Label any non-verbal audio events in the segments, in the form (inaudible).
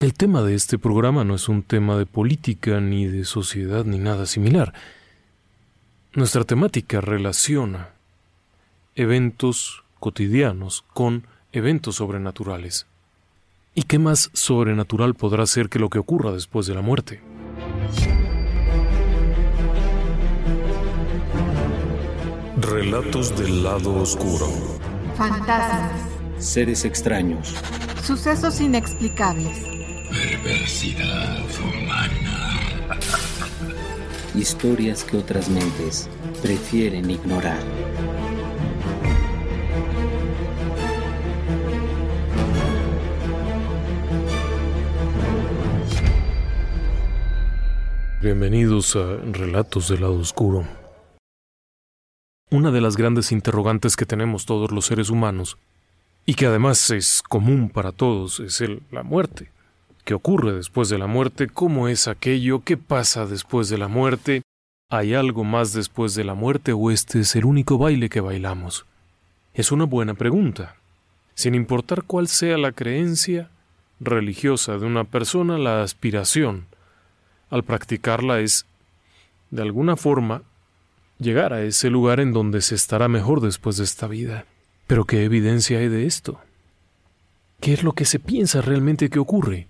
el tema de este programa no es un tema de política, ni de sociedad, ni nada similar. Nuestra temática relaciona eventos cotidianos con eventos sobrenaturales. ¿Y qué más sobrenatural podrá ser que lo que ocurra después de la muerte? Relatos del lado oscuro. Fantasmas. Seres extraños Sucesos inexplicables. Perversidad humana. (laughs) Historias que otras mentes prefieren ignorar. Bienvenidos a Relatos del lado oscuro. Una de las grandes interrogantes que tenemos todos los seres humanos y que además es común para todos, es el, la muerte. ¿Qué ocurre después de la muerte? ¿Cómo es aquello? ¿Qué pasa después de la muerte? ¿Hay algo más después de la muerte o este es el único baile que bailamos? Es una buena pregunta. Sin importar cuál sea la creencia religiosa de una persona, la aspiración al practicarla es, de alguna forma, llegar a ese lugar en donde se estará mejor después de esta vida. Pero ¿qué evidencia hay de esto? ¿Qué es lo que se piensa realmente que ocurre?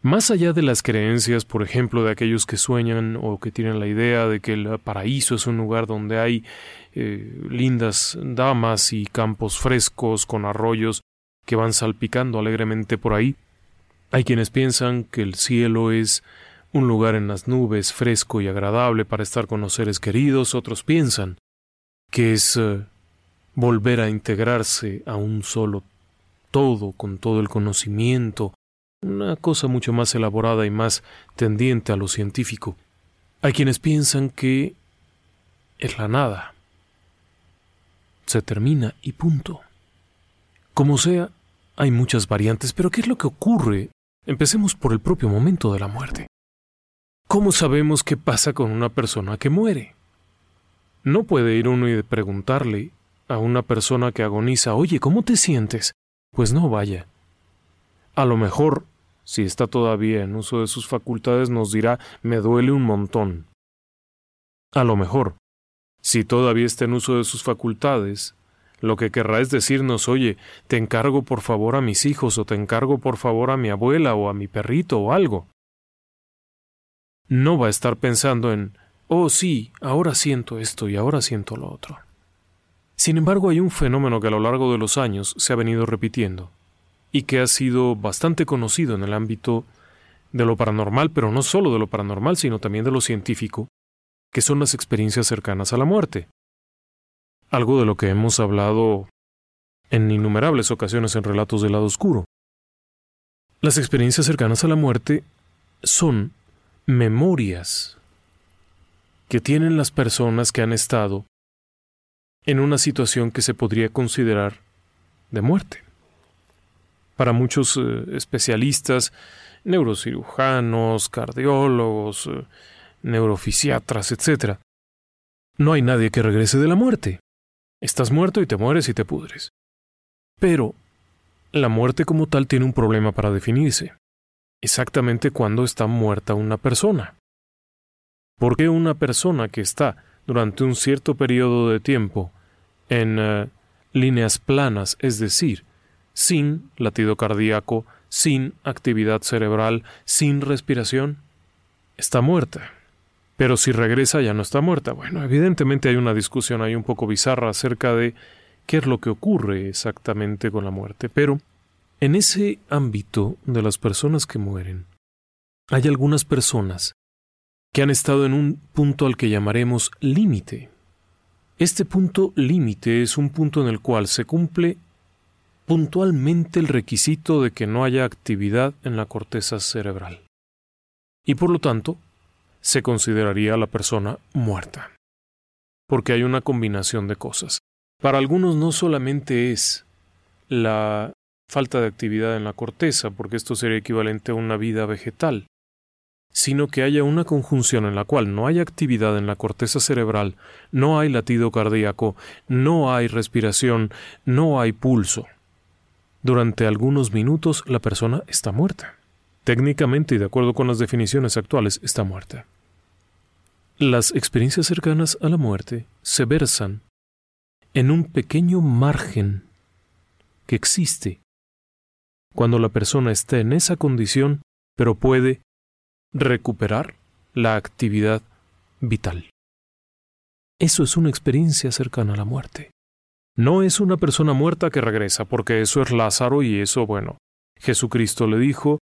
Más allá de las creencias, por ejemplo, de aquellos que sueñan o que tienen la idea de que el paraíso es un lugar donde hay eh, lindas damas y campos frescos con arroyos que van salpicando alegremente por ahí, hay quienes piensan que el cielo es un lugar en las nubes fresco y agradable para estar con los seres queridos, otros piensan que es eh, volver a integrarse a un solo todo con todo el conocimiento, una cosa mucho más elaborada y más tendiente a lo científico. Hay quienes piensan que es la nada. Se termina y punto. Como sea, hay muchas variantes, pero ¿qué es lo que ocurre? Empecemos por el propio momento de la muerte. ¿Cómo sabemos qué pasa con una persona que muere? No puede ir uno y preguntarle a una persona que agoniza, oye, ¿cómo te sientes? Pues no vaya. A lo mejor, si está todavía en uso de sus facultades, nos dirá, me duele un montón. A lo mejor, si todavía está en uso de sus facultades, lo que querrá es decirnos, oye, te encargo por favor a mis hijos, o te encargo por favor a mi abuela, o a mi perrito, o algo. No va a estar pensando en, oh sí, ahora siento esto y ahora siento lo otro. Sin embargo, hay un fenómeno que a lo largo de los años se ha venido repitiendo y que ha sido bastante conocido en el ámbito de lo paranormal, pero no solo de lo paranormal, sino también de lo científico, que son las experiencias cercanas a la muerte. Algo de lo que hemos hablado en innumerables ocasiones en relatos del lado oscuro. Las experiencias cercanas a la muerte son memorias que tienen las personas que han estado en una situación que se podría considerar de muerte. Para muchos eh, especialistas, neurocirujanos, cardiólogos, eh, neurofisiatras, etc., no hay nadie que regrese de la muerte. Estás muerto y te mueres y te pudres. Pero la muerte como tal tiene un problema para definirse. Exactamente cuándo está muerta una persona. ¿Por qué una persona que está durante un cierto periodo de tiempo en eh, líneas planas, es decir, sin latido cardíaco, sin actividad cerebral, sin respiración, está muerta. Pero si regresa ya no está muerta. Bueno, evidentemente hay una discusión ahí un poco bizarra acerca de qué es lo que ocurre exactamente con la muerte. Pero en ese ámbito de las personas que mueren, hay algunas personas que han estado en un punto al que llamaremos límite. Este punto límite es un punto en el cual se cumple puntualmente el requisito de que no haya actividad en la corteza cerebral. Y por lo tanto, se consideraría a la persona muerta. Porque hay una combinación de cosas. Para algunos no solamente es la falta de actividad en la corteza, porque esto sería equivalente a una vida vegetal, sino que haya una conjunción en la cual no hay actividad en la corteza cerebral, no hay latido cardíaco, no hay respiración, no hay pulso. Durante algunos minutos la persona está muerta. Técnicamente y de acuerdo con las definiciones actuales está muerta. Las experiencias cercanas a la muerte se versan en un pequeño margen que existe cuando la persona está en esa condición, pero puede recuperar la actividad vital. Eso es una experiencia cercana a la muerte. No es una persona muerta que regresa, porque eso es Lázaro y eso, bueno, Jesucristo le dijo,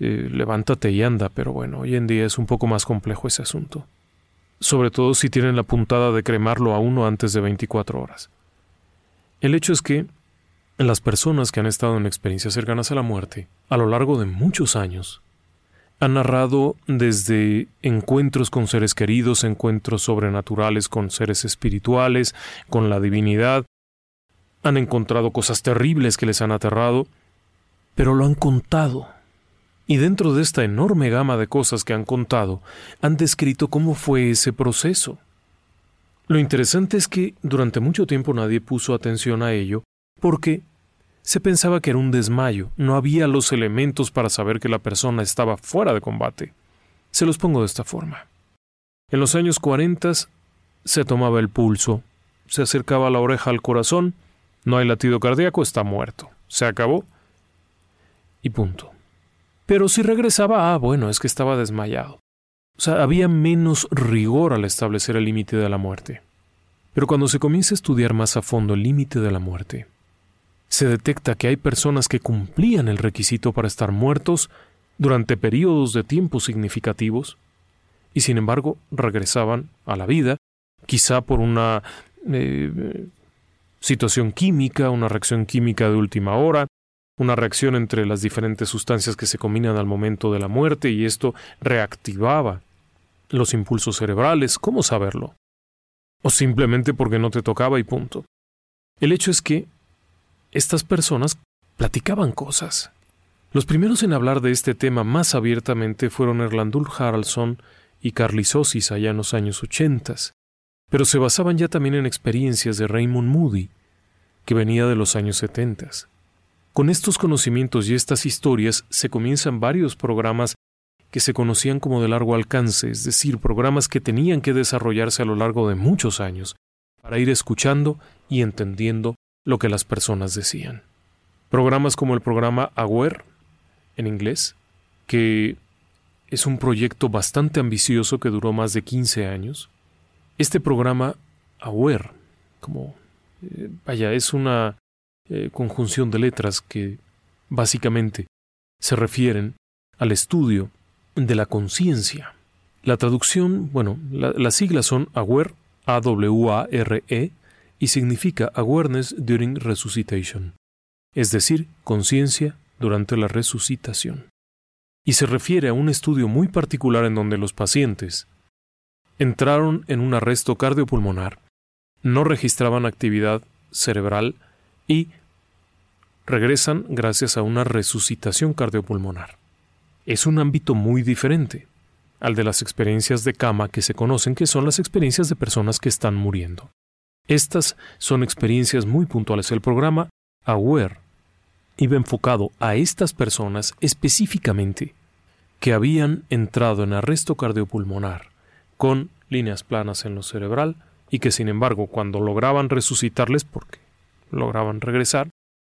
eh, levántate y anda, pero bueno, hoy en día es un poco más complejo ese asunto. Sobre todo si tienen la puntada de cremarlo a uno antes de 24 horas. El hecho es que las personas que han estado en experiencias cercanas a la muerte, a lo largo de muchos años, han narrado desde encuentros con seres queridos, encuentros sobrenaturales con seres espirituales, con la divinidad, han encontrado cosas terribles que les han aterrado, pero lo han contado. Y dentro de esta enorme gama de cosas que han contado, han descrito cómo fue ese proceso. Lo interesante es que durante mucho tiempo nadie puso atención a ello, porque se pensaba que era un desmayo, no había los elementos para saber que la persona estaba fuera de combate. Se los pongo de esta forma. En los años 40 se tomaba el pulso, se acercaba la oreja al corazón no hay latido cardíaco, está muerto. Se acabó. Y punto. Pero si regresaba, ah, bueno, es que estaba desmayado. O sea, había menos rigor al establecer el límite de la muerte. Pero cuando se comienza a estudiar más a fondo el límite de la muerte, se detecta que hay personas que cumplían el requisito para estar muertos durante periodos de tiempo significativos y sin embargo regresaban a la vida, quizá por una eh, situación química, una reacción química de última hora, una reacción entre las diferentes sustancias que se combinan al momento de la muerte y esto reactivaba los impulsos cerebrales, ¿cómo saberlo? O simplemente porque no te tocaba y punto. El hecho es que estas personas platicaban cosas. Los primeros en hablar de este tema más abiertamente fueron Erlandul Haraldsson y Carly Sosis allá en los años ochentas pero se basaban ya también en experiencias de Raymond Moody, que venía de los años setentas. Con estos conocimientos y estas historias se comienzan varios programas que se conocían como de largo alcance, es decir, programas que tenían que desarrollarse a lo largo de muchos años para ir escuchando y entendiendo lo que las personas decían. Programas como el programa Aware, en inglés, que es un proyecto bastante ambicioso que duró más de 15 años, este programa AWARE, como eh, vaya, es una eh, conjunción de letras que básicamente se refieren al estudio de la conciencia. La traducción, bueno, las siglas son AWARE, A-W-A-R-E, y significa Awareness During Resuscitation, es decir, conciencia durante la resucitación. Y se refiere a un estudio muy particular en donde los pacientes entraron en un arresto cardiopulmonar, no registraban actividad cerebral y regresan gracias a una resucitación cardiopulmonar. Es un ámbito muy diferente al de las experiencias de cama que se conocen, que son las experiencias de personas que están muriendo. Estas son experiencias muy puntuales. El programa AWARE iba enfocado a estas personas específicamente que habían entrado en arresto cardiopulmonar con líneas planas en lo cerebral y que sin embargo cuando lograban resucitarles, porque lograban regresar,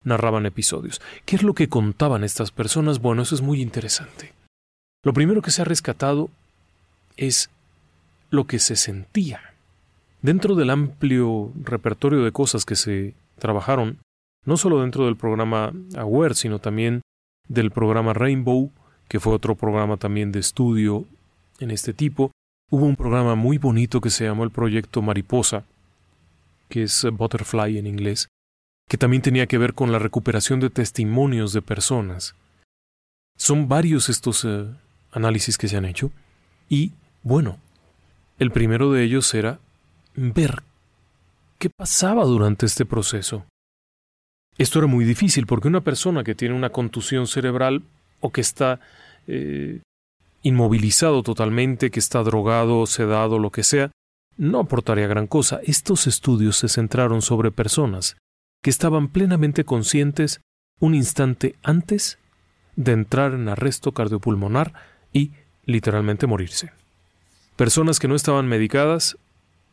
narraban episodios. ¿Qué es lo que contaban estas personas? Bueno, eso es muy interesante. Lo primero que se ha rescatado es lo que se sentía. Dentro del amplio repertorio de cosas que se trabajaron, no solo dentro del programa Aware, sino también del programa Rainbow, que fue otro programa también de estudio en este tipo, hubo un programa muy bonito que se llamó el Proyecto Mariposa, que es Butterfly en inglés, que también tenía que ver con la recuperación de testimonios de personas. Son varios estos eh, análisis que se han hecho y, bueno, el primero de ellos era ver qué pasaba durante este proceso. Esto era muy difícil porque una persona que tiene una contusión cerebral o que está eh, inmovilizado totalmente, que está drogado, sedado, lo que sea, no aportaría gran cosa. Estos estudios se centraron sobre personas que estaban plenamente conscientes un instante antes de entrar en arresto cardiopulmonar y literalmente morirse. Personas que no estaban medicadas,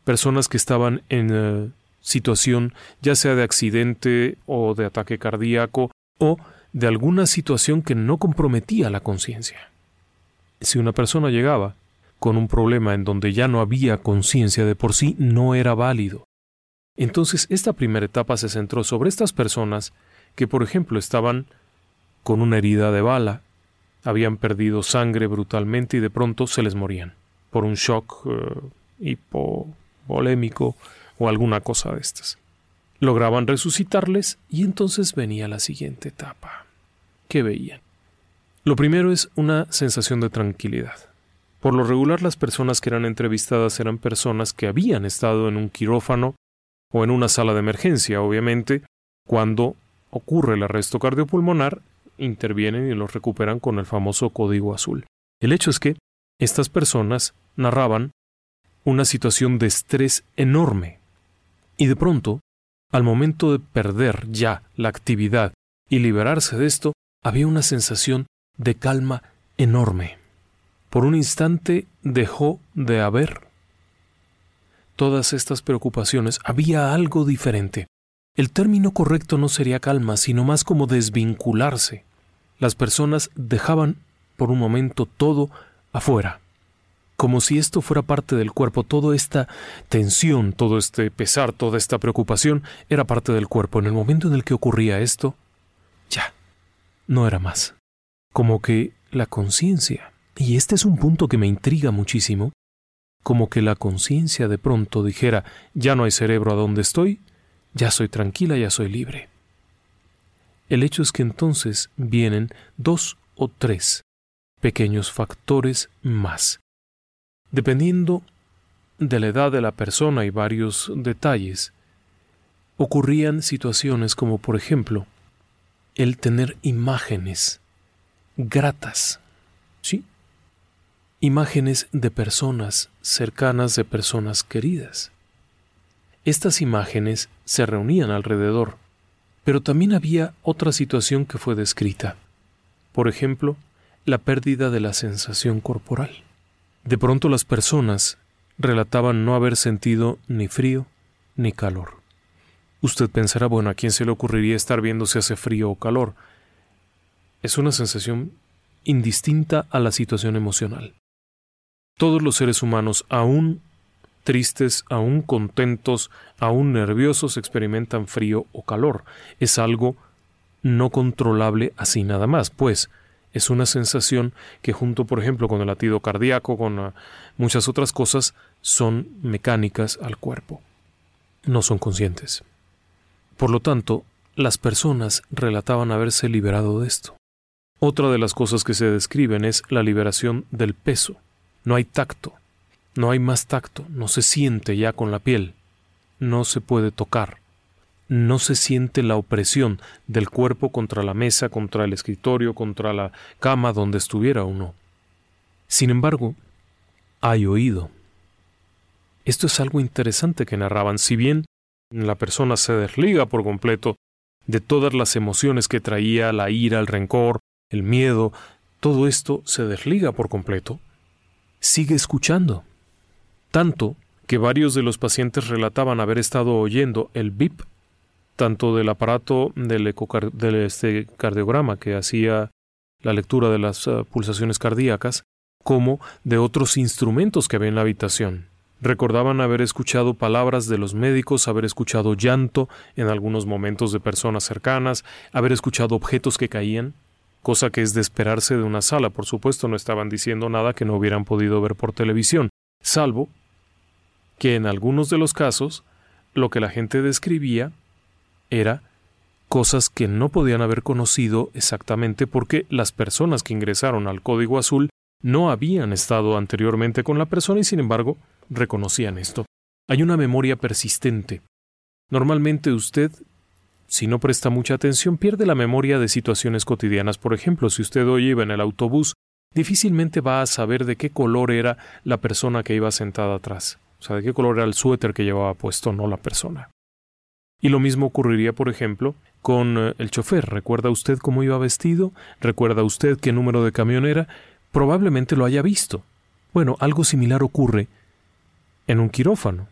personas que estaban en eh, situación ya sea de accidente o de ataque cardíaco o de alguna situación que no comprometía la conciencia. Si una persona llegaba con un problema en donde ya no había conciencia de por sí, no era válido. Entonces, esta primera etapa se centró sobre estas personas que, por ejemplo, estaban con una herida de bala, habían perdido sangre brutalmente y de pronto se les morían por un shock uh, hipovolémico o alguna cosa de estas. Lograban resucitarles y entonces venía la siguiente etapa. ¿Qué veían? Lo primero es una sensación de tranquilidad. Por lo regular las personas que eran entrevistadas eran personas que habían estado en un quirófano o en una sala de emergencia, obviamente, cuando ocurre el arresto cardiopulmonar, intervienen y los recuperan con el famoso código azul. El hecho es que estas personas narraban una situación de estrés enorme y de pronto, al momento de perder ya la actividad y liberarse de esto, había una sensación de calma enorme. Por un instante dejó de haber todas estas preocupaciones, había algo diferente. El término correcto no sería calma, sino más como desvincularse. Las personas dejaban por un momento todo afuera, como si esto fuera parte del cuerpo, toda esta tensión, todo este pesar, toda esta preocupación era parte del cuerpo. En el momento en el que ocurría esto, ya, no era más. Como que la conciencia, y este es un punto que me intriga muchísimo, como que la conciencia de pronto dijera, ya no hay cerebro a donde estoy, ya soy tranquila, ya soy libre. El hecho es que entonces vienen dos o tres pequeños factores más. Dependiendo de la edad de la persona y varios detalles, ocurrían situaciones como por ejemplo el tener imágenes gratas, ¿sí? imágenes de personas cercanas, de personas queridas. Estas imágenes se reunían alrededor, pero también había otra situación que fue descrita. Por ejemplo, la pérdida de la sensación corporal. De pronto las personas relataban no haber sentido ni frío ni calor. Usted pensará, bueno, ¿a quién se le ocurriría estar viendo si hace frío o calor? Es una sensación indistinta a la situación emocional. Todos los seres humanos, aún tristes, aún contentos, aún nerviosos, experimentan frío o calor. Es algo no controlable así nada más, pues es una sensación que junto, por ejemplo, con el latido cardíaco, con ah, muchas otras cosas, son mecánicas al cuerpo. No son conscientes. Por lo tanto, las personas relataban haberse liberado de esto. Otra de las cosas que se describen es la liberación del peso. No hay tacto, no hay más tacto, no se siente ya con la piel, no se puede tocar, no se siente la opresión del cuerpo contra la mesa, contra el escritorio, contra la cama donde estuviera uno. Sin embargo, hay oído. Esto es algo interesante que narraban, si bien la persona se desliga por completo de todas las emociones que traía, la ira, el rencor, el miedo, todo esto se desliga por completo sigue escuchando. Tanto que varios de los pacientes relataban haber estado oyendo el bip tanto del aparato del, del este cardiograma que hacía la lectura de las uh, pulsaciones cardíacas, como de otros instrumentos que había en la habitación. Recordaban haber escuchado palabras de los médicos, haber escuchado llanto en algunos momentos de personas cercanas, haber escuchado objetos que caían, cosa que es de esperarse de una sala. Por supuesto, no estaban diciendo nada que no hubieran podido ver por televisión, salvo que en algunos de los casos lo que la gente describía era cosas que no podían haber conocido exactamente porque las personas que ingresaron al código azul no habían estado anteriormente con la persona y sin embargo reconocían esto. Hay una memoria persistente. Normalmente usted, si no presta mucha atención, pierde la memoria de situaciones cotidianas. Por ejemplo, si usted hoy iba en el autobús, difícilmente va a saber de qué color era la persona que iba sentada atrás. O sea, de qué color era el suéter que llevaba puesto, no la persona. Y lo mismo ocurriría, por ejemplo, con eh, el chofer. ¿Recuerda usted cómo iba vestido? ¿Recuerda usted qué número de camión era? Probablemente lo haya visto. Bueno, algo similar ocurre en un quirófano.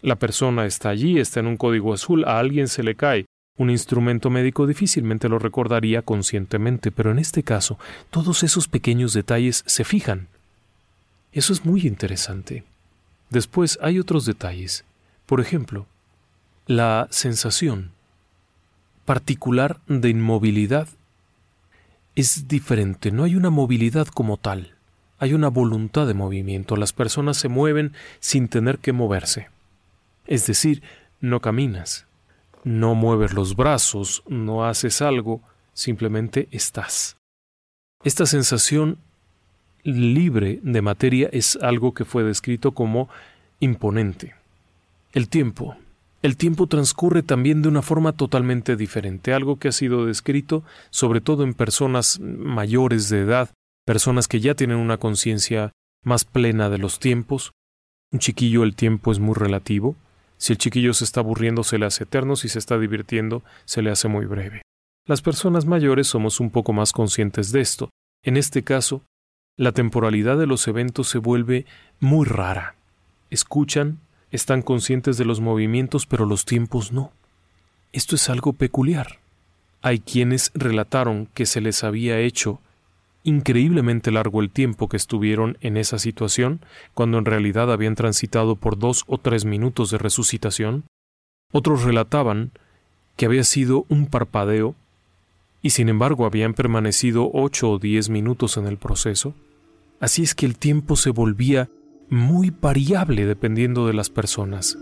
La persona está allí, está en un código azul, a alguien se le cae. Un instrumento médico difícilmente lo recordaría conscientemente, pero en este caso todos esos pequeños detalles se fijan. Eso es muy interesante. Después hay otros detalles. Por ejemplo, la sensación particular de inmovilidad es diferente, no hay una movilidad como tal hay una voluntad de movimiento, las personas se mueven sin tener que moverse. Es decir, no caminas, no mueves los brazos, no haces algo, simplemente estás. Esta sensación libre de materia es algo que fue descrito como imponente. El tiempo. El tiempo transcurre también de una forma totalmente diferente, algo que ha sido descrito sobre todo en personas mayores de edad, personas que ya tienen una conciencia más plena de los tiempos. Un chiquillo el tiempo es muy relativo. Si el chiquillo se está aburriendo se le hace eterno, si se está divirtiendo se le hace muy breve. Las personas mayores somos un poco más conscientes de esto. En este caso, la temporalidad de los eventos se vuelve muy rara. Escuchan, están conscientes de los movimientos, pero los tiempos no. Esto es algo peculiar. Hay quienes relataron que se les había hecho increíblemente largo el tiempo que estuvieron en esa situación, cuando en realidad habían transitado por dos o tres minutos de resucitación. Otros relataban que había sido un parpadeo, y sin embargo habían permanecido ocho o diez minutos en el proceso. Así es que el tiempo se volvía muy variable dependiendo de las personas.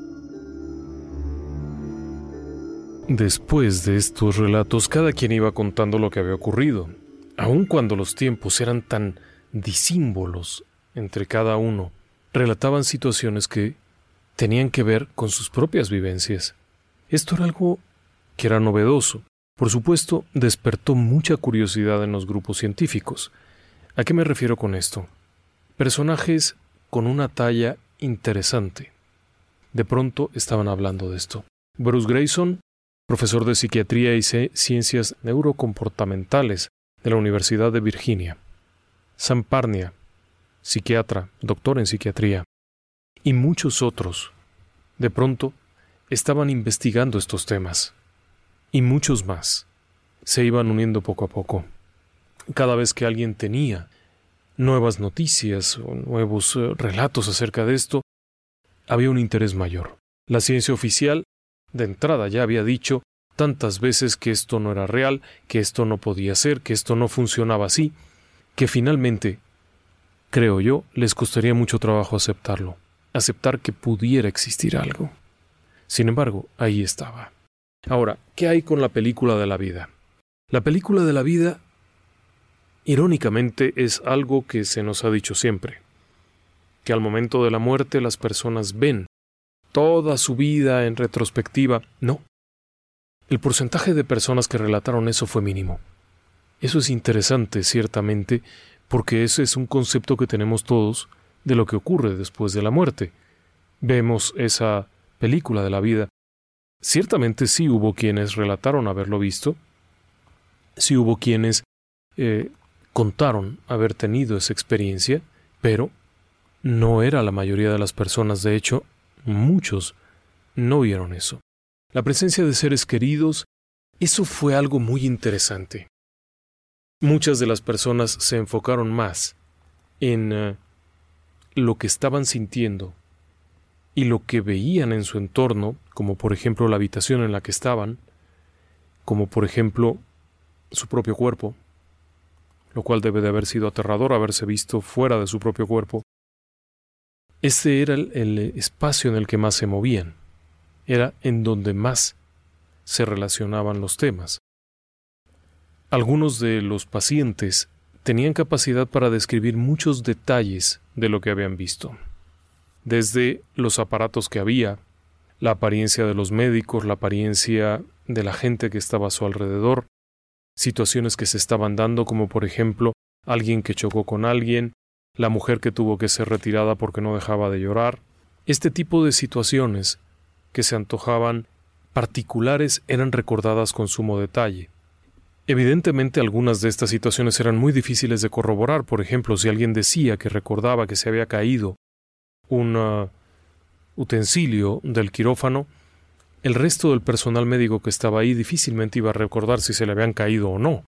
Después de estos relatos, cada quien iba contando lo que había ocurrido, aun cuando los tiempos eran tan disímbolos entre cada uno, relataban situaciones que tenían que ver con sus propias vivencias. Esto era algo que era novedoso. Por supuesto, despertó mucha curiosidad en los grupos científicos. ¿A qué me refiero con esto? Personajes con una talla interesante. De pronto estaban hablando de esto. Bruce Grayson, profesor de psiquiatría y ciencias neurocomportamentales de la Universidad de Virginia, Sam Parnia, psiquiatra, doctor en psiquiatría, y muchos otros, de pronto, estaban investigando estos temas, y muchos más se iban uniendo poco a poco. Cada vez que alguien tenía nuevas noticias o nuevos eh, relatos acerca de esto, había un interés mayor. La ciencia oficial, de entrada, ya había dicho tantas veces que esto no era real, que esto no podía ser, que esto no funcionaba así, que finalmente, creo yo, les costaría mucho trabajo aceptarlo, aceptar que pudiera existir algo. Sin embargo, ahí estaba. Ahora, ¿qué hay con la película de la vida? La película de la vida, irónicamente, es algo que se nos ha dicho siempre, que al momento de la muerte las personas ven toda su vida en retrospectiva. No, el porcentaje de personas que relataron eso fue mínimo. Eso es interesante, ciertamente, porque ese es un concepto que tenemos todos de lo que ocurre después de la muerte. Vemos esa película de la vida. Ciertamente sí hubo quienes relataron haberlo visto, sí hubo quienes eh, contaron haber tenido esa experiencia, pero no era la mayoría de las personas, de hecho, muchos no vieron eso. la presencia de seres queridos, eso fue algo muy interesante. Muchas de las personas se enfocaron más en uh, lo que estaban sintiendo y lo que veían en su entorno, como por ejemplo la habitación en la que estaban, como por ejemplo su propio cuerpo, lo cual debe de haber sido aterrador haberse visto fuera de su propio cuerpo. Ese era el, el espacio en el que más se movían, era en donde más se relacionaban los temas. Algunos de los pacientes tenían capacidad para describir muchos detalles de lo que habían visto, desde los aparatos que había, la apariencia de los médicos, la apariencia de la gente que estaba a su alrededor, situaciones que se estaban dando como por ejemplo alguien que chocó con alguien, la mujer que tuvo que ser retirada porque no dejaba de llorar, este tipo de situaciones que se antojaban particulares eran recordadas con sumo detalle. Evidentemente algunas de estas situaciones eran muy difíciles de corroborar, por ejemplo, si alguien decía que recordaba que se había caído un uh, utensilio del quirófano, el resto del personal médico que estaba ahí difícilmente iba a recordar si se le habían caído o no.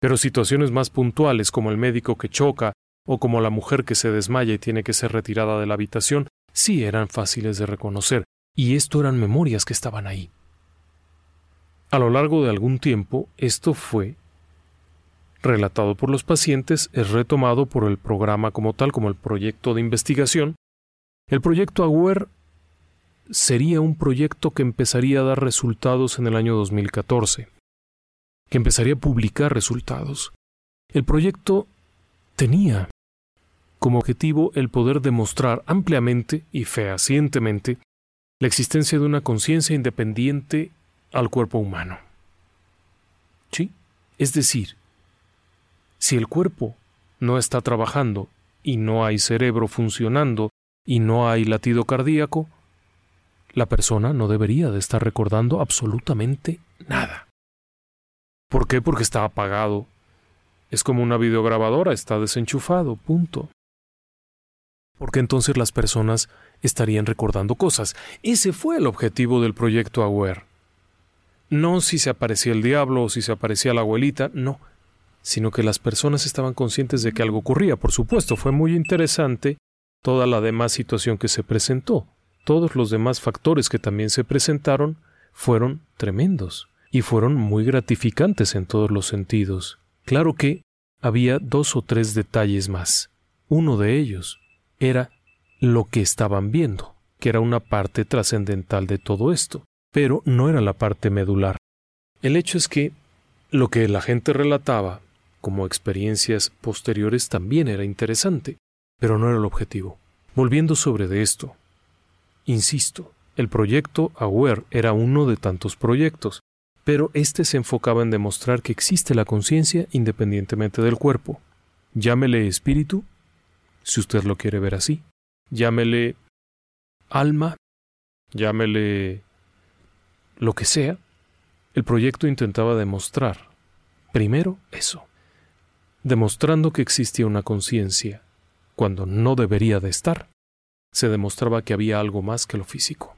Pero situaciones más puntuales como el médico que choca o como la mujer que se desmaya y tiene que ser retirada de la habitación, sí eran fáciles de reconocer, y esto eran memorias que estaban ahí. A lo largo de algún tiempo, esto fue relatado por los pacientes, es retomado por el programa como tal, como el proyecto de investigación. El proyecto AWARE sería un proyecto que empezaría a dar resultados en el año 2014, que empezaría a publicar resultados. El proyecto tenía como objetivo el poder demostrar ampliamente y fehacientemente la existencia de una conciencia independiente al cuerpo humano. ¿Sí? Es decir, si el cuerpo no está trabajando y no hay cerebro funcionando y no hay latido cardíaco, la persona no debería de estar recordando absolutamente nada. ¿Por qué? Porque está apagado. Es como una videograbadora, está desenchufado, punto. Porque entonces las personas estarían recordando cosas. Ese fue el objetivo del proyecto Aware. No si se aparecía el diablo o si se aparecía la abuelita, no, sino que las personas estaban conscientes de que algo ocurría. Por supuesto, fue muy interesante toda la demás situación que se presentó. Todos los demás factores que también se presentaron fueron tremendos y fueron muy gratificantes en todos los sentidos. Claro que había dos o tres detalles más. Uno de ellos era lo que estaban viendo, que era una parte trascendental de todo esto, pero no era la parte medular. El hecho es que lo que la gente relataba como experiencias posteriores también era interesante, pero no era el objetivo. Volviendo sobre de esto, Insisto, el proyecto AWARE era uno de tantos proyectos, pero este se enfocaba en demostrar que existe la conciencia independientemente del cuerpo. Llámele espíritu, si usted lo quiere ver así. Llámele alma, llámele lo que sea. El proyecto intentaba demostrar, primero, eso, demostrando que existía una conciencia cuando no debería de estar se demostraba que había algo más que lo físico.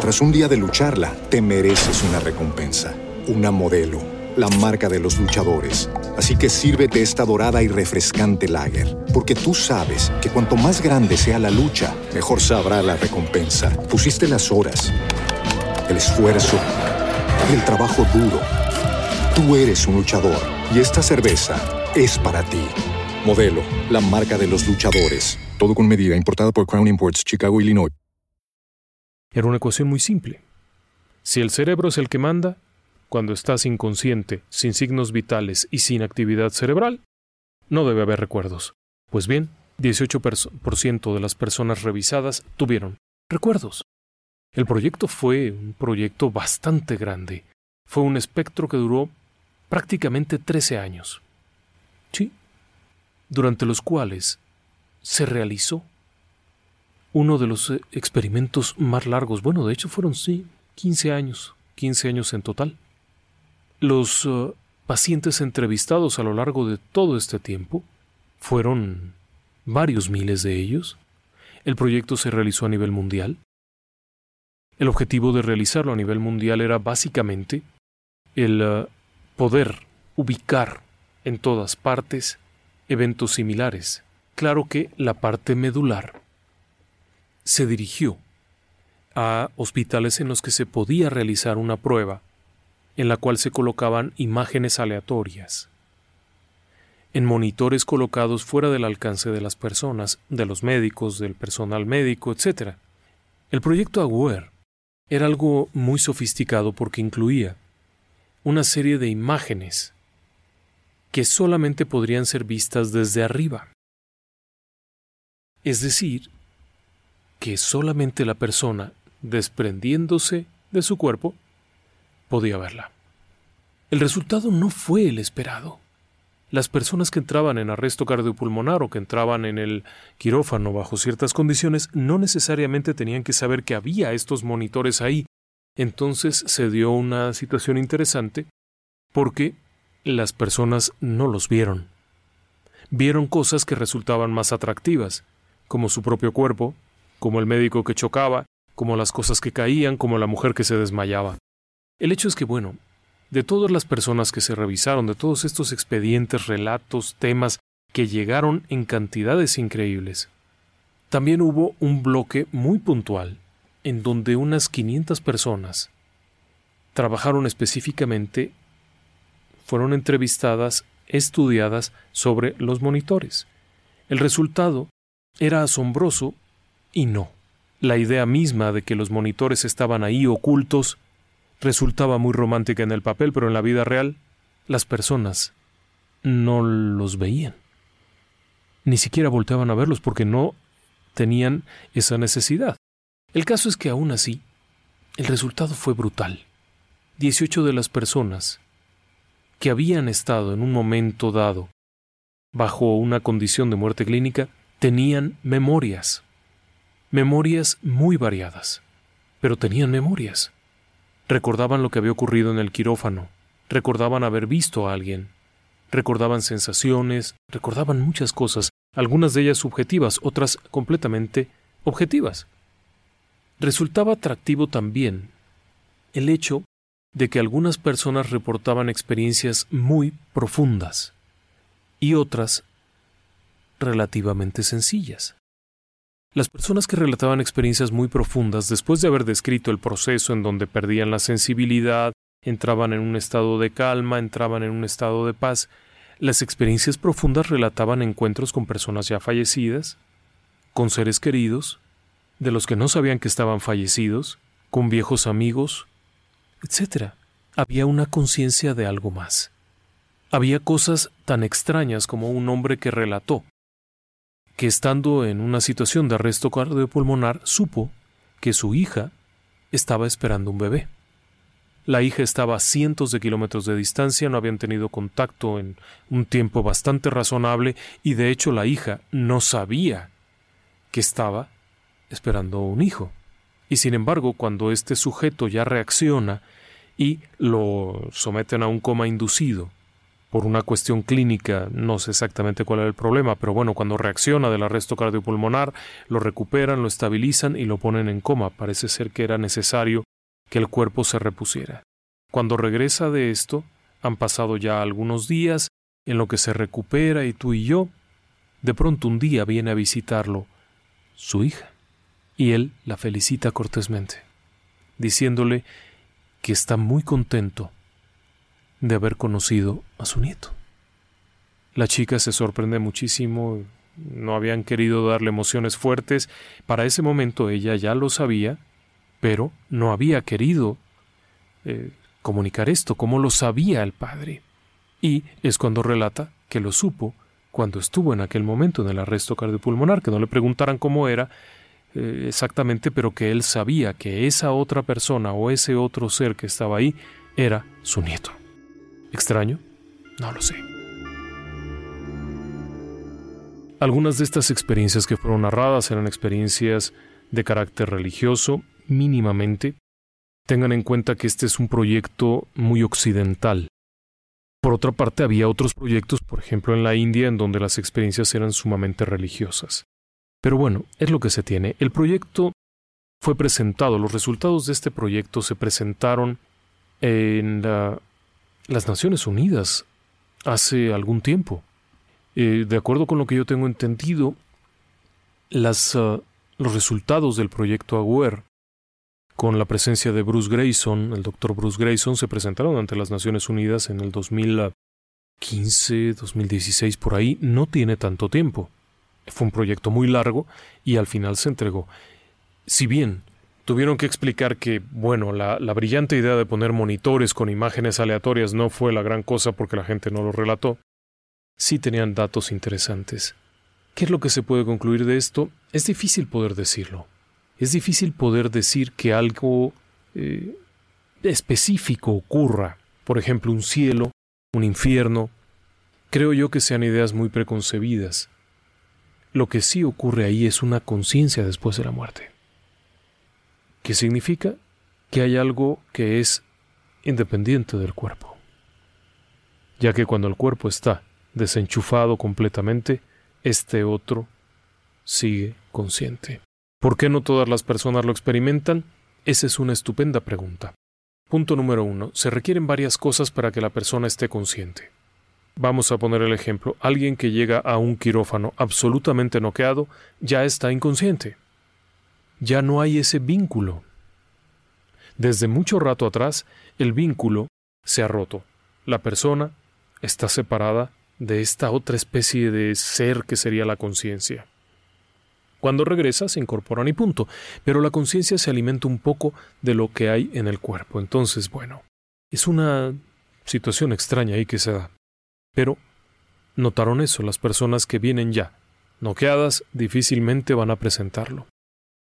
Tras un día de lucharla, te mereces una recompensa, una modelo, la marca de los luchadores. Así que sírvete esta dorada y refrescante lager, porque tú sabes que cuanto más grande sea la lucha, mejor sabrá la recompensa. Pusiste las horas, el esfuerzo, el trabajo duro. Tú eres un luchador y esta cerveza es para ti. Modelo, la marca de los luchadores. Todo con medida, importada por Crown Imports, Chicago, Illinois. Era una ecuación muy simple. Si el cerebro es el que manda, cuando estás inconsciente, sin signos vitales y sin actividad cerebral, no debe haber recuerdos. Pues bien, 18% de las personas revisadas tuvieron recuerdos. El proyecto fue un proyecto bastante grande. Fue un espectro que duró prácticamente 13 años. Sí, durante los cuales se realizó uno de los eh, experimentos más largos. Bueno, de hecho fueron, sí, 15 años, 15 años en total. Los eh, pacientes entrevistados a lo largo de todo este tiempo fueron varios miles de ellos. El proyecto se realizó a nivel mundial. El objetivo de realizarlo a nivel mundial era básicamente el uh, poder ubicar en todas partes eventos similares. Claro que la parte medular se dirigió a hospitales en los que se podía realizar una prueba en la cual se colocaban imágenes aleatorias en monitores colocados fuera del alcance de las personas, de los médicos, del personal médico, etc. El proyecto Aware era algo muy sofisticado porque incluía una serie de imágenes que solamente podrían ser vistas desde arriba. Es decir, que solamente la persona, desprendiéndose de su cuerpo, podía verla. El resultado no fue el esperado. Las personas que entraban en arresto cardiopulmonar o que entraban en el quirófano bajo ciertas condiciones no necesariamente tenían que saber que había estos monitores ahí. Entonces se dio una situación interesante porque las personas no los vieron. Vieron cosas que resultaban más atractivas, como su propio cuerpo, como el médico que chocaba, como las cosas que caían, como la mujer que se desmayaba. El hecho es que, bueno, de todas las personas que se revisaron, de todos estos expedientes, relatos, temas que llegaron en cantidades increíbles, también hubo un bloque muy puntual en donde unas 500 personas trabajaron específicamente fueron entrevistadas, estudiadas sobre los monitores. El resultado era asombroso y no. La idea misma de que los monitores estaban ahí ocultos resultaba muy romántica en el papel, pero en la vida real las personas no los veían. Ni siquiera volteaban a verlos porque no tenían esa necesidad. El caso es que aún así, el resultado fue brutal. Dieciocho de las personas que habían estado en un momento dado bajo una condición de muerte clínica tenían memorias, memorias muy variadas, pero tenían memorias. Recordaban lo que había ocurrido en el quirófano, recordaban haber visto a alguien, recordaban sensaciones, recordaban muchas cosas, algunas de ellas subjetivas, otras completamente objetivas. Resultaba atractivo también el hecho de que algunas personas reportaban experiencias muy profundas y otras relativamente sencillas. Las personas que relataban experiencias muy profundas, después de haber descrito el proceso en donde perdían la sensibilidad, entraban en un estado de calma, entraban en un estado de paz, las experiencias profundas relataban encuentros con personas ya fallecidas, con seres queridos, de los que no sabían que estaban fallecidos, con viejos amigos, etc. Había una conciencia de algo más. Había cosas tan extrañas como un hombre que relató que estando en una situación de arresto cardiopulmonar supo que su hija estaba esperando un bebé. La hija estaba a cientos de kilómetros de distancia, no habían tenido contacto en un tiempo bastante razonable y de hecho la hija no sabía que estaba esperando un hijo. Y sin embargo, cuando este sujeto ya reacciona y lo someten a un coma inducido por una cuestión clínica, no sé exactamente cuál era el problema, pero bueno, cuando reacciona del arresto cardiopulmonar, lo recuperan, lo estabilizan y lo ponen en coma. Parece ser que era necesario que el cuerpo se repusiera. Cuando regresa de esto, han pasado ya algunos días en lo que se recupera y tú y yo, de pronto un día viene a visitarlo su hija y él la felicita cortésmente, diciéndole que está muy contento de haber conocido a su nieto. La chica se sorprende muchísimo, no habían querido darle emociones fuertes, para ese momento ella ya lo sabía, pero no había querido eh, comunicar esto, como lo sabía el padre. Y es cuando relata que lo supo cuando estuvo en aquel momento en el arresto cardiopulmonar, que no le preguntaran cómo era, eh, exactamente, pero que él sabía que esa otra persona o ese otro ser que estaba ahí era su nieto. ¿Extraño? No lo sé. Algunas de estas experiencias que fueron narradas eran experiencias de carácter religioso, mínimamente. Tengan en cuenta que este es un proyecto muy occidental. Por otra parte, había otros proyectos, por ejemplo en la India, en donde las experiencias eran sumamente religiosas. Pero bueno, es lo que se tiene. El proyecto fue presentado, los resultados de este proyecto se presentaron en las Naciones Unidas hace algún tiempo. Eh, de acuerdo con lo que yo tengo entendido, ah, los resultados del proyecto Aware, con la presencia de Bruce Grayson, el doctor Bruce Grayson, se presentaron ante las Naciones Unidas en el 2015, 2016, por ahí. No tiene tanto tiempo. Fue un proyecto muy largo y al final se entregó. Si bien tuvieron que explicar que, bueno, la, la, brillante idea de poner monitores con imágenes aleatorias no fue la gran cosa porque la gente no lo relató, sí tenían datos interesantes. ¿Qué es lo que se puede concluir de esto? Es difícil poder decirlo. Es difícil poder decir que algo eh, específico ocurra, por ejemplo, un cielo, un infierno. Creo yo que sean ideas muy preconcebidas. Lo que sí ocurre ahí es una conciencia después de la muerte. ¿Qué significa? Que hay algo que es independiente del cuerpo. Ya que cuando el cuerpo está desenchufado completamente, este otro sigue consciente. ¿Por qué no todas las personas lo experimentan? Esa es una estupenda pregunta. Punto número uno. Se requieren varias cosas para que la persona esté consciente. Vamos a poner el ejemplo. Alguien que llega a un quirófano absolutamente noqueado ya está inconsciente. Ya no hay ese vínculo. Desde mucho rato atrás, el vínculo se ha roto. La persona está separada de esta otra especie de ser que sería la conciencia. Cuando regresa se incorporan y punto, pero la conciencia se alimenta un poco de lo que hay en el cuerpo. Entonces, bueno, es una situación extraña ahí que se da. Pero notaron eso, las personas que vienen ya, noqueadas, difícilmente van a presentarlo.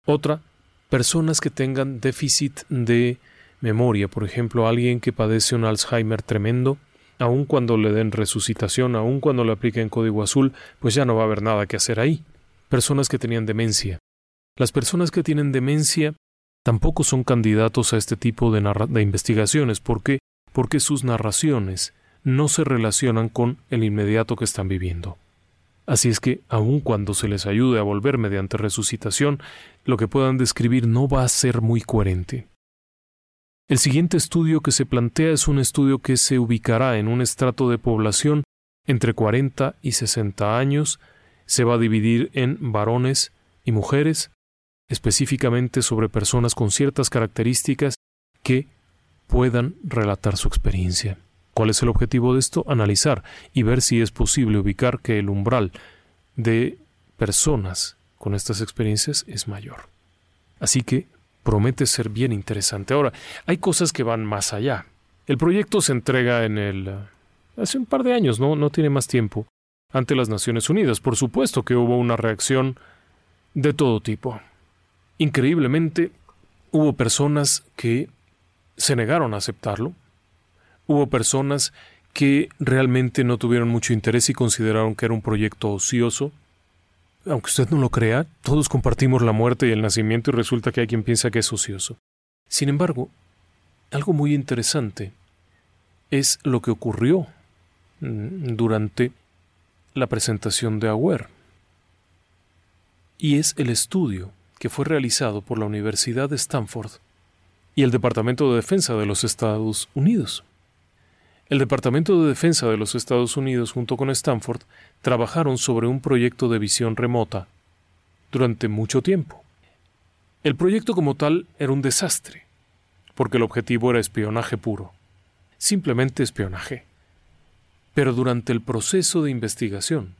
Otra, personas que tengan déficit de memoria, por ejemplo, alguien que padece un Alzheimer tremendo, aun cuando le den resucitación, aun cuando le apliquen código azul, pues ya no va a haber nada que hacer ahí. Personas que tenían demencia. Las personas que tienen demencia tampoco son candidatos a este tipo de, de investigaciones. ¿Por qué? Porque sus narraciones no se relacionan con el inmediato que están viviendo. Así es que, aun cuando se les ayude a volver mediante resucitación, lo que puedan describir no va a ser muy coherente. El siguiente estudio que se plantea es un estudio que se ubicará en un estrato de población entre 40 y 60 años, se va a dividir en varones y mujeres, específicamente sobre personas con ciertas características que puedan relatar su experiencia. ¿Cuál es el objetivo de esto? Analizar y ver si es posible ubicar que el umbral de personas con estas experiencias es mayor. Así que promete ser bien interesante. Ahora, hay cosas que van más allá. El proyecto se entrega en el... hace un par de años, ¿no? No tiene más tiempo. Ante las Naciones Unidas. Por supuesto que hubo una reacción de todo tipo. Increíblemente, hubo personas que se negaron a aceptarlo. Hubo personas que realmente no tuvieron mucho interés y consideraron que era un proyecto ocioso aunque usted no lo crea, todos compartimos la muerte y el nacimiento y resulta que hay quien piensa que es ocioso. Sin embargo, algo muy interesante es lo que ocurrió mm, durante la presentación de Aware. Y es el estudio que fue realizado por la Universidad de Stanford y el Departamento de Defensa de los Estados Unidos. El Departamento de Defensa de los Estados Unidos junto con Stanford trabajaron sobre un proyecto de visión remota durante mucho tiempo. El proyecto como tal era un desastre, porque el objetivo era espionaje puro, simplemente espionaje. Pero durante el proceso de investigación,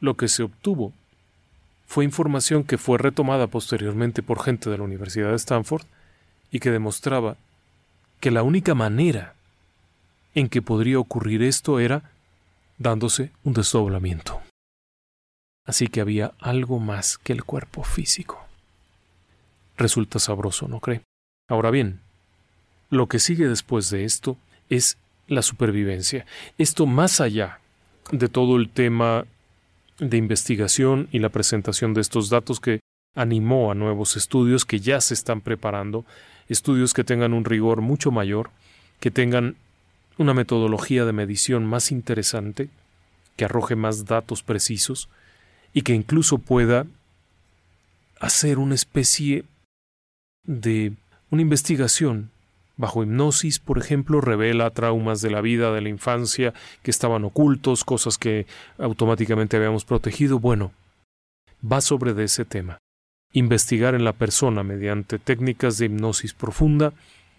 lo que se obtuvo fue información que fue retomada posteriormente por gente de la Universidad de Stanford y que demostraba que la única manera en que podría ocurrir esto era dándose un desdoblamiento. Así que había algo más que el cuerpo físico. Resulta sabroso, ¿no cree? Ahora bien, lo que sigue después de esto es la supervivencia. Esto más allá de todo el tema de investigación y la presentación de estos datos que animó a nuevos estudios que ya se están preparando, estudios que tengan un rigor mucho mayor, que tengan una metodología de medición más interesante, que arroje más datos precisos y que incluso pueda hacer una especie de una investigación bajo hipnosis, por ejemplo, revela traumas de la vida, de la infancia, que estaban ocultos, cosas que automáticamente habíamos protegido. Bueno, va sobre de ese tema. Investigar en la persona mediante técnicas de hipnosis profunda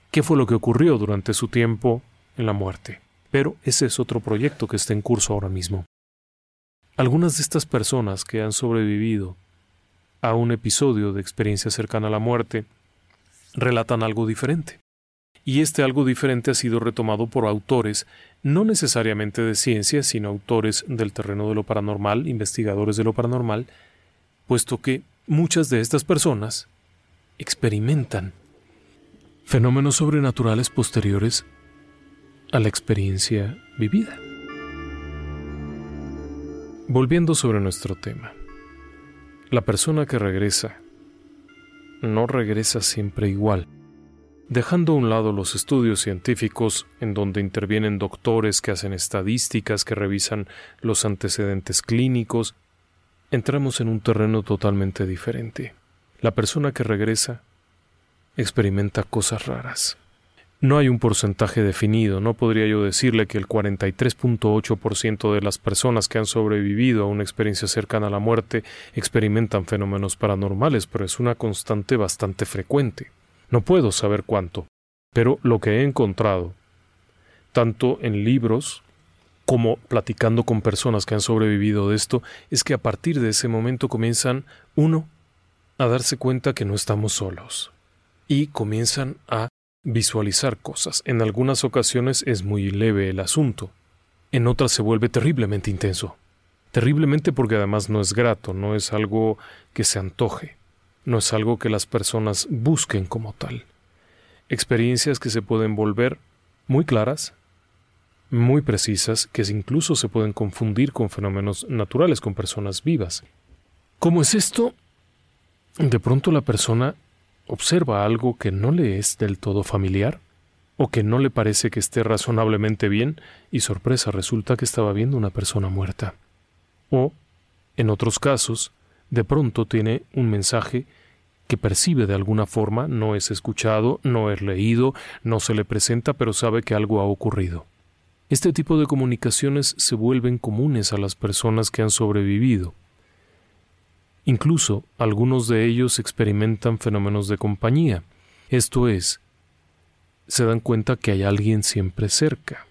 qué fue lo que ocurrió durante su tiempo en la muerte. Pero ese es otro proyecto que está en curso ahora mismo. Algunas de estas personas que han sobrevivido a un episodio de experiencia cercana a la muerte relatan algo diferente. Y este algo diferente ha sido retomado por autores no necesariamente de ciencia, sino autores del terreno de lo paranormal, investigadores de lo paranormal, puesto que muchas de estas personas experimentan fenómenos sobrenaturales posteriores a la experiencia vivida. Volviendo sobre nuestro tema, la persona que regresa no regresa siempre igual. Dejando a un lado los estudios científicos en donde intervienen doctores que hacen estadísticas, que revisan los antecedentes clínicos, entramos en un terreno totalmente diferente. La persona que regresa experimenta cosas raras. No hay un porcentaje definido, no podría yo decirle que el 43.8% de las personas que han sobrevivido a una experiencia cercana a la muerte experimentan fenómenos paranormales, pero es una constante bastante frecuente. No puedo saber cuánto, pero lo que he encontrado, tanto en libros como platicando con personas que han sobrevivido de esto, es que a partir de ese momento comienzan, uno, a darse cuenta que no estamos solos, y comienzan a visualizar cosas. En algunas ocasiones es muy leve el asunto, en otras se vuelve terriblemente intenso. Terriblemente porque además no es grato, no es algo que se antoje, no es algo que las personas busquen como tal. Experiencias que se pueden volver muy claras, muy precisas, que incluso se pueden confundir con fenómenos naturales, con personas vivas. ¿Cómo es esto? De pronto la persona observa algo que no le es del todo familiar o que no le parece que esté razonablemente bien y sorpresa resulta que estaba viendo una persona muerta. O, en otros casos, de pronto tiene un mensaje que percibe de alguna forma, no es escuchado, no es leído, no se le presenta, pero sabe que algo ha ocurrido. Este tipo de comunicaciones se vuelven comunes a las personas que han sobrevivido. Incluso algunos de ellos experimentan fenómenos de compañía, esto es, se dan cuenta que hay alguien siempre cerca.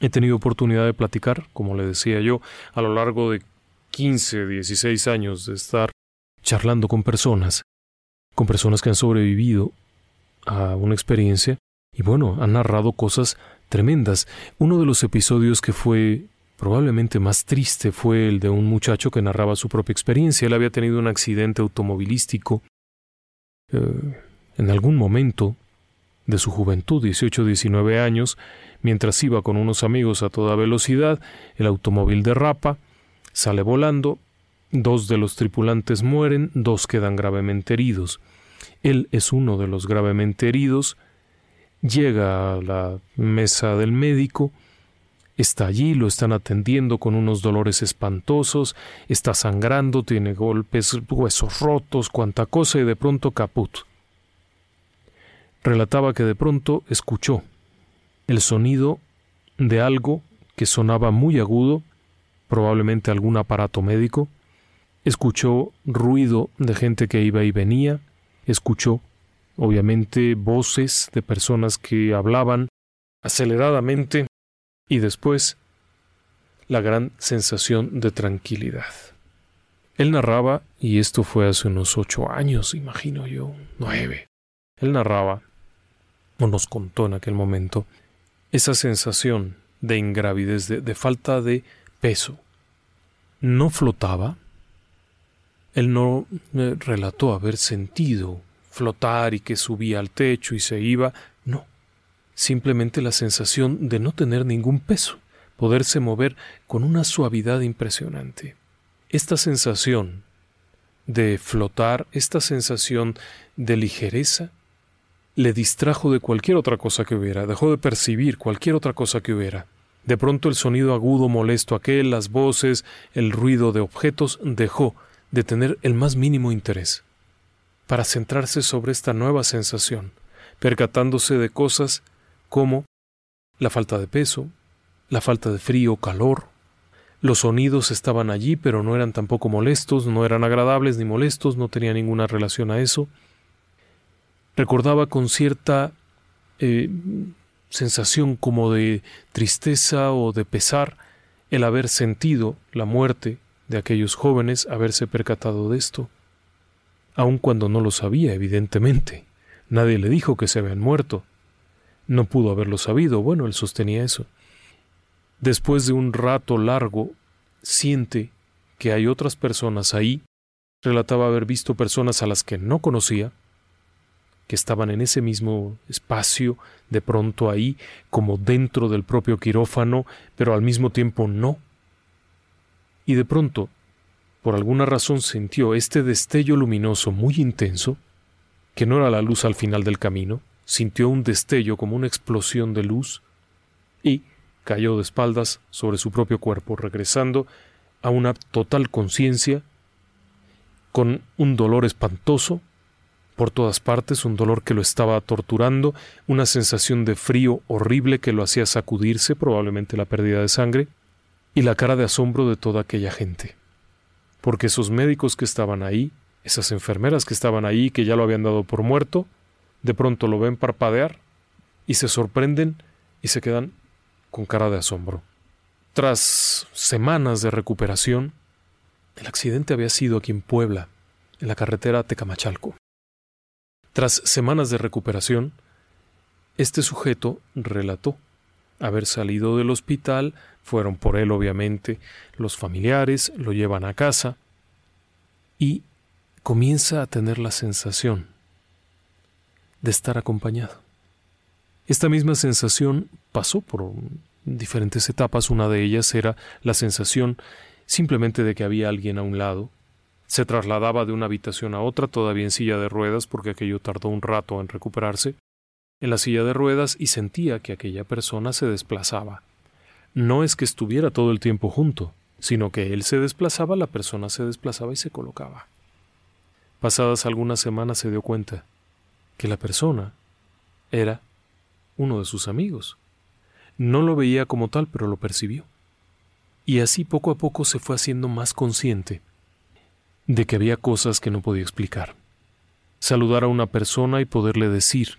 He tenido oportunidad de platicar, como le decía yo, a lo largo de 15, 16 años de estar charlando con personas, con personas que han sobrevivido a una experiencia y bueno, han narrado cosas tremendas. Uno de los episodios que fue probablemente más triste fue el de un muchacho que narraba su propia experiencia. Él había tenido un accidente automovilístico eh, en algún momento de su juventud, 18 19 años, mientras iba con unos amigos a toda velocidad, el automóvil derrapa, sale volando, dos de los tripulantes mueren, dos quedan gravemente heridos. Él es uno de los gravemente heridos, llega a la mesa del médico, Está allí, lo están atendiendo con unos dolores espantosos, está sangrando, tiene golpes, huesos rotos, cuanta cosa y de pronto caput. Relataba que de pronto escuchó el sonido de algo que sonaba muy agudo, probablemente algún aparato médico, escuchó ruido de gente que iba y venía, escuchó obviamente voces de personas que hablaban aceleradamente y después la gran sensación de tranquilidad. Él narraba, y esto fue hace unos ocho años, imagino yo, nueve. Él narraba, o nos contó en aquel momento, esa sensación de ingravidez, de, de falta de peso. No flotaba. Él no eh, relató haber sentido flotar y que subía al techo y se iba. No simplemente la sensación de no tener ningún peso, poderse mover con una suavidad impresionante. Esta sensación de flotar, esta sensación de ligereza, le distrajo de cualquier otra cosa que hubiera, dejó de percibir cualquier otra cosa que hubiera. De pronto el sonido agudo molesto aquel, las voces, el ruido de objetos dejó de tener el más mínimo interés. para centrarse sobre esta nueva sensación, percatándose de cosas como la falta de peso, la falta de frío calor. Los sonidos estaban allí, pero no eran tampoco molestos, no eran agradables ni molestos, no tenía ninguna relación a eso. Recordaba con cierta eh, sensación como de tristeza o de pesar el haber sentido la muerte de aquellos jóvenes, haberse percatado de esto, aun cuando no lo sabía, evidentemente. Nadie le dijo que se habían muerto. No pudo haberlo sabido, bueno, él sostenía eso. Después de un rato largo, siente que hay otras personas ahí. Relataba haber visto personas a las que no conocía, que estaban en ese mismo espacio, de pronto ahí, como dentro del propio quirófano, pero al mismo tiempo no. Y de pronto, por alguna razón sintió este destello luminoso muy intenso, que no era la luz al final del camino, sintió un destello como una explosión de luz, y cayó de espaldas sobre su propio cuerpo, regresando a una total conciencia, con un dolor espantoso por todas partes, un dolor que lo estaba torturando, una sensación de frío horrible que lo hacía sacudirse, probablemente la pérdida de sangre, y la cara de asombro de toda aquella gente. Porque esos médicos que estaban ahí, esas enfermeras que estaban ahí, que ya lo habían dado por muerto, de pronto lo ven parpadear y se sorprenden y se quedan con cara de asombro. Tras semanas de recuperación, el accidente había sido aquí en Puebla, en la carretera Tecamachalco. Tras semanas de recuperación, este sujeto relató haber salido del hospital, fueron por él obviamente los familiares, lo llevan a casa y comienza a tener la sensación de estar acompañado. Esta misma sensación pasó por diferentes etapas. Una de ellas era la sensación simplemente de que había alguien a un lado. Se trasladaba de una habitación a otra, todavía en silla de ruedas, porque aquello tardó un rato en recuperarse, en la silla de ruedas y sentía que aquella persona se desplazaba. No es que estuviera todo el tiempo junto, sino que él se desplazaba, la persona se desplazaba y se colocaba. Pasadas algunas semanas se dio cuenta que la persona era uno de sus amigos. No lo veía como tal, pero lo percibió. Y así poco a poco se fue haciendo más consciente de que había cosas que no podía explicar. Saludar a una persona y poderle decir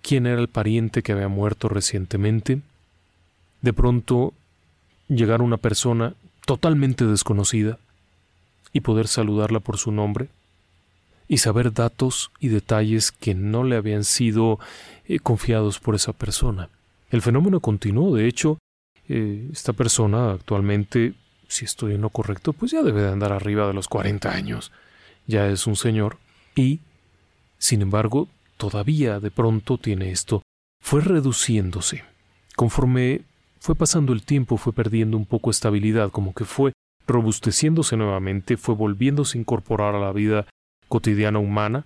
quién era el pariente que había muerto recientemente. De pronto llegar una persona totalmente desconocida y poder saludarla por su nombre y saber datos y detalles que no le habían sido eh, confiados por esa persona. El fenómeno continuó, de hecho, eh, esta persona actualmente, si estoy en lo correcto, pues ya debe de andar arriba de los 40 años, ya es un señor, y, sin embargo, todavía de pronto tiene esto. Fue reduciéndose. Conforme fue pasando el tiempo, fue perdiendo un poco estabilidad, como que fue robusteciéndose nuevamente, fue volviéndose a incorporar a la vida cotidiana humana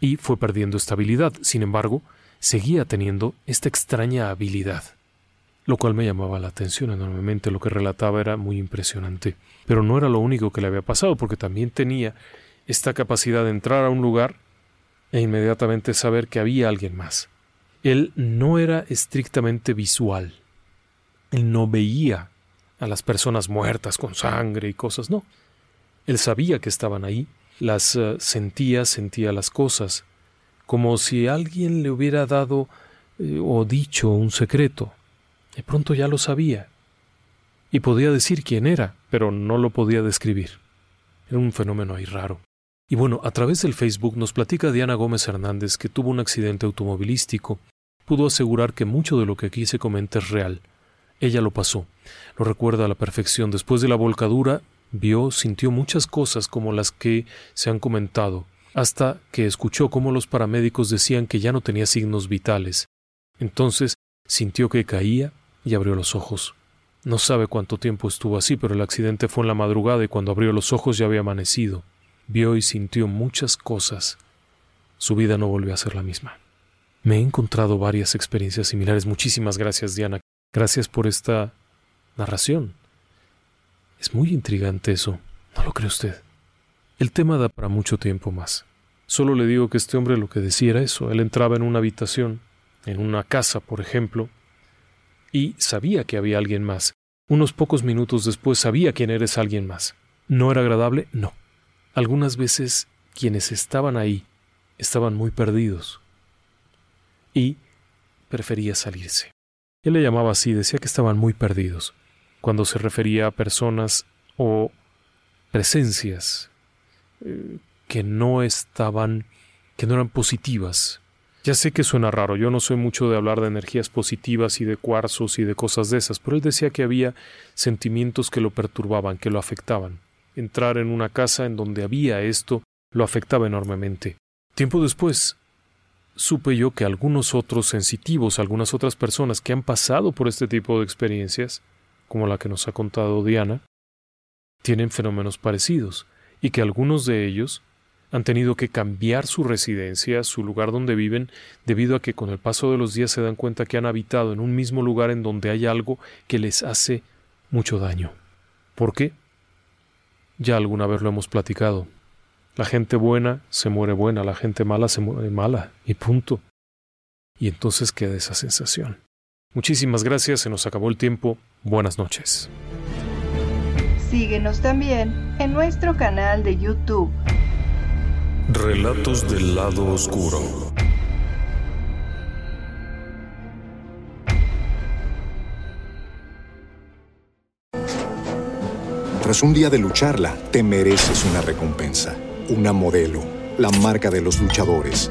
y fue perdiendo estabilidad. Sin embargo, seguía teniendo esta extraña habilidad, lo cual me llamaba la atención enormemente. Lo que relataba era muy impresionante. Pero no era lo único que le había pasado, porque también tenía esta capacidad de entrar a un lugar e inmediatamente saber que había alguien más. Él no era estrictamente visual. Él no veía a las personas muertas con sangre y cosas, no. Él sabía que estaban ahí las eh, sentía, sentía las cosas, como si alguien le hubiera dado eh, o dicho un secreto. De pronto ya lo sabía. Y podía decir quién era, pero no lo podía describir. Era un fenómeno ahí raro. Y bueno, a través del Facebook nos platica Diana Gómez Hernández que tuvo un accidente automovilístico. Pudo asegurar que mucho de lo que aquí se comenta es real. Ella lo pasó. Lo recuerda a la perfección. Después de la volcadura, vio, sintió muchas cosas como las que se han comentado, hasta que escuchó cómo los paramédicos decían que ya no tenía signos vitales. Entonces sintió que caía y abrió los ojos. No sabe cuánto tiempo estuvo así, pero el accidente fue en la madrugada y cuando abrió los ojos ya había amanecido. Vio y sintió muchas cosas. Su vida no volvió a ser la misma. Me he encontrado varias experiencias similares. Muchísimas gracias, Diana. Gracias por esta narración. Es muy intrigante eso, ¿no lo cree usted? El tema da para mucho tiempo más. Solo le digo que este hombre lo que decía era eso. Él entraba en una habitación, en una casa, por ejemplo, y sabía que había alguien más. Unos pocos minutos después sabía quién era ese alguien más. ¿No era agradable? No. Algunas veces quienes estaban ahí estaban muy perdidos y prefería salirse. Él le llamaba así, decía que estaban muy perdidos, cuando se refería a personas o presencias eh, que no estaban, que no eran positivas. Ya sé que suena raro, yo no soy mucho de hablar de energías positivas y de cuarzos y de cosas de esas, pero él decía que había sentimientos que lo perturbaban, que lo afectaban. Entrar en una casa en donde había esto lo afectaba enormemente. Tiempo después, supe yo que algunos otros sensitivos, algunas otras personas que han pasado por este tipo de experiencias, como la que nos ha contado Diana, tienen fenómenos parecidos, y que algunos de ellos han tenido que cambiar su residencia, su lugar donde viven, debido a que con el paso de los días se dan cuenta que han habitado en un mismo lugar en donde hay algo que les hace mucho daño. ¿Por qué? Ya alguna vez lo hemos platicado. La gente buena se muere buena, la gente mala se muere mala, y punto. Y entonces queda esa sensación. Muchísimas gracias, se nos acabó el tiempo. Buenas noches. Síguenos también en nuestro canal de YouTube. Relatos del lado oscuro. Tras un día de lucharla, te mereces una recompensa, una modelo, la marca de los luchadores.